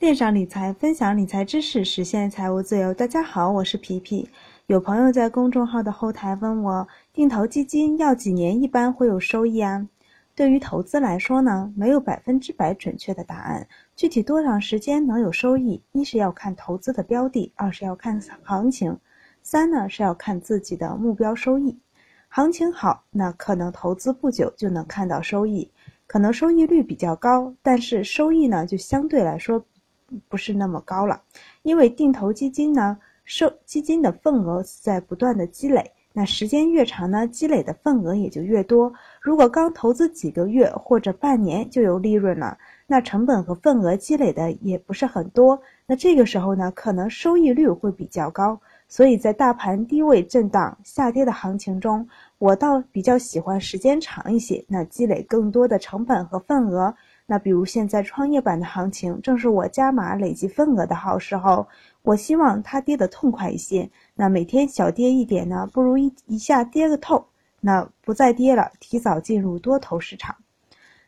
链上理财，分享理财知识，实现财务自由。大家好，我是皮皮。有朋友在公众号的后台问我，定投基金要几年一般会有收益啊？对于投资来说呢，没有百分之百准确的答案。具体多长时间能有收益，一是要看投资的标的，二是要看行情，三呢是要看自己的目标收益。行情好，那可能投资不久就能看到收益，可能收益率比较高，但是收益呢就相对来说。不是那么高了，因为定投基金呢，收基金的份额是在不断的积累，那时间越长呢，积累的份额也就越多。如果刚投资几个月或者半年就有利润了，那成本和份额积累的也不是很多，那这个时候呢，可能收益率会比较高。所以在大盘低位震荡下跌的行情中，我倒比较喜欢时间长一些，那积累更多的成本和份额。那比如现在创业板的行情，正是我加码累积份额的好时候。我希望它跌得痛快一些。那每天小跌一点呢，不如一一下跌个透。那不再跌了，提早进入多头市场。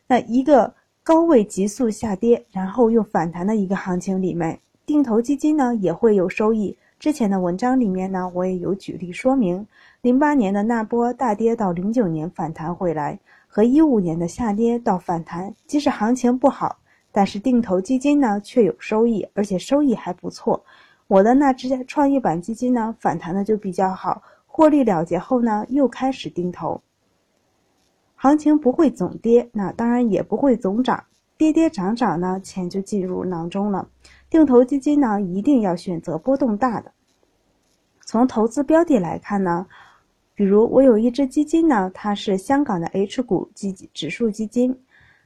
那一个高位急速下跌，然后又反弹的一个行情里面，定投基金呢也会有收益。之前的文章里面呢，我也有举例说明，零八年的那波大跌到零九年反弹回来。和一五年的下跌到反弹，即使行情不好，但是定投基金呢却有收益，而且收益还不错。我的那只创业板基金呢反弹的就比较好，获利了结后呢又开始定投。行情不会总跌，那当然也不会总涨，跌跌涨涨呢钱就进入囊中了。定投基金呢一定要选择波动大的。从投资标的来看呢。比如我有一只基金呢，它是香港的 H 股基指数基金，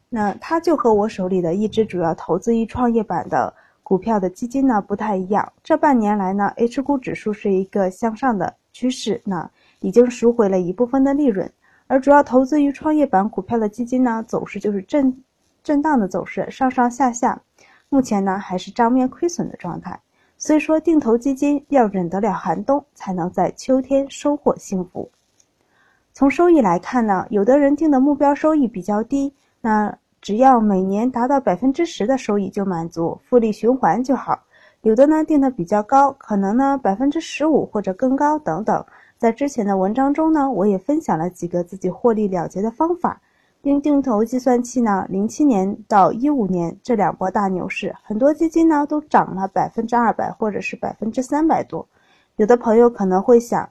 那它就和我手里的一只主要投资于创业板的股票的基金呢不太一样。这半年来呢，H 股指数是一个向上的趋势，那已经赎回了一部分的利润，而主要投资于创业板股票的基金呢，走势就是震震荡的走势，上上下下，目前呢还是账面亏损的状态。所以说，定投基金要忍得了寒冬，才能在秋天收获幸福。从收益来看呢，有的人定的目标收益比较低，那只要每年达到百分之十的收益就满足，复利循环就好。有的呢定的比较高，可能呢百分之十五或者更高等等。在之前的文章中呢，我也分享了几个自己获利了结的方法。用定投计算器呢，零七年到一五年这两波大牛市，很多基金呢都涨了百分之二百或者是百分之三百多。有的朋友可能会想，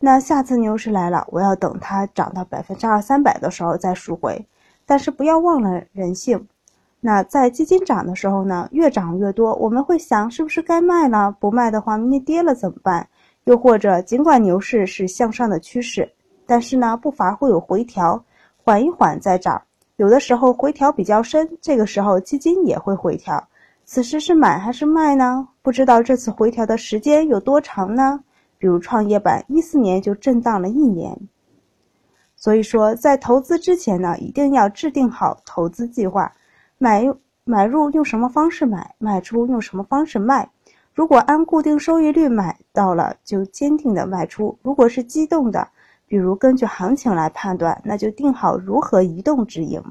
那下次牛市来了，我要等它涨到百分之二三百的时候再赎回。但是不要忘了人性，那在基金涨的时候呢，越涨越多，我们会想是不是该卖了？不卖的话，明天跌了怎么办？又或者尽管牛市是向上的趋势，但是呢不乏会有回调。缓一缓再涨，有的时候回调比较深，这个时候基金也会回调。此时是买还是卖呢？不知道这次回调的时间有多长呢？比如创业板一四年就震荡了一年。所以说，在投资之前呢，一定要制定好投资计划，买买入用什么方式买，卖出用什么方式卖。如果按固定收益率买到了，就坚定的卖出；如果是机动的，比如根据行情来判断，那就定好如何移动止盈，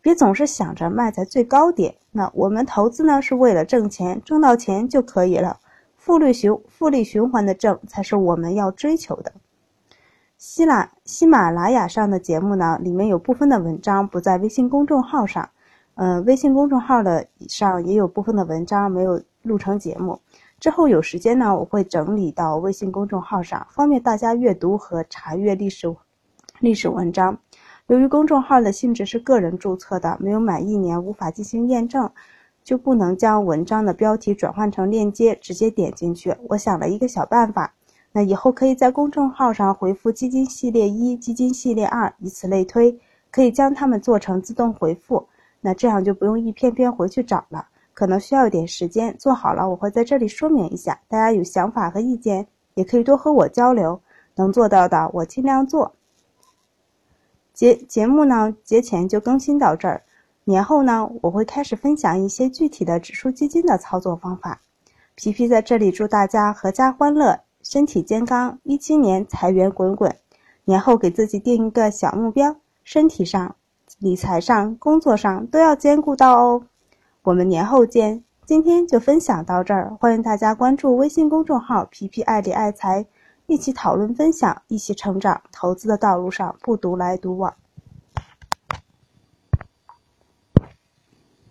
别总是想着卖在最高点。那我们投资呢是为了挣钱，挣到钱就可以了，复利循复利循环的挣才是我们要追求的。希拉喜马拉雅上的节目呢，里面有部分的文章不在微信公众号上，呃，微信公众号的上也有部分的文章没有录成节目。之后有时间呢，我会整理到微信公众号上，方便大家阅读和查阅历史历史文章。由于公众号的性质是个人注册的，没有满一年无法进行验证，就不能将文章的标题转换成链接直接点进去。我想了一个小办法，那以后可以在公众号上回复“基金系列一”“基金系列二”，以此类推，可以将它们做成自动回复。那这样就不用一篇篇回去找了。可能需要一点时间做好了，我会在这里说明一下。大家有想法和意见，也可以多和我交流，能做到的我尽量做。节节目呢，节前就更新到这儿，年后呢，我会开始分享一些具体的指数基金的操作方法。皮皮在这里祝大家阖家欢乐，身体健康，一七年财源滚滚。年后给自己定一个小目标，身体上、理财上、工作上都要兼顾到哦。我们年后见。今天就分享到这儿，欢迎大家关注微信公众号“皮皮爱理爱财”，一起讨论分享，一起成长。投资的道路上不独来独往。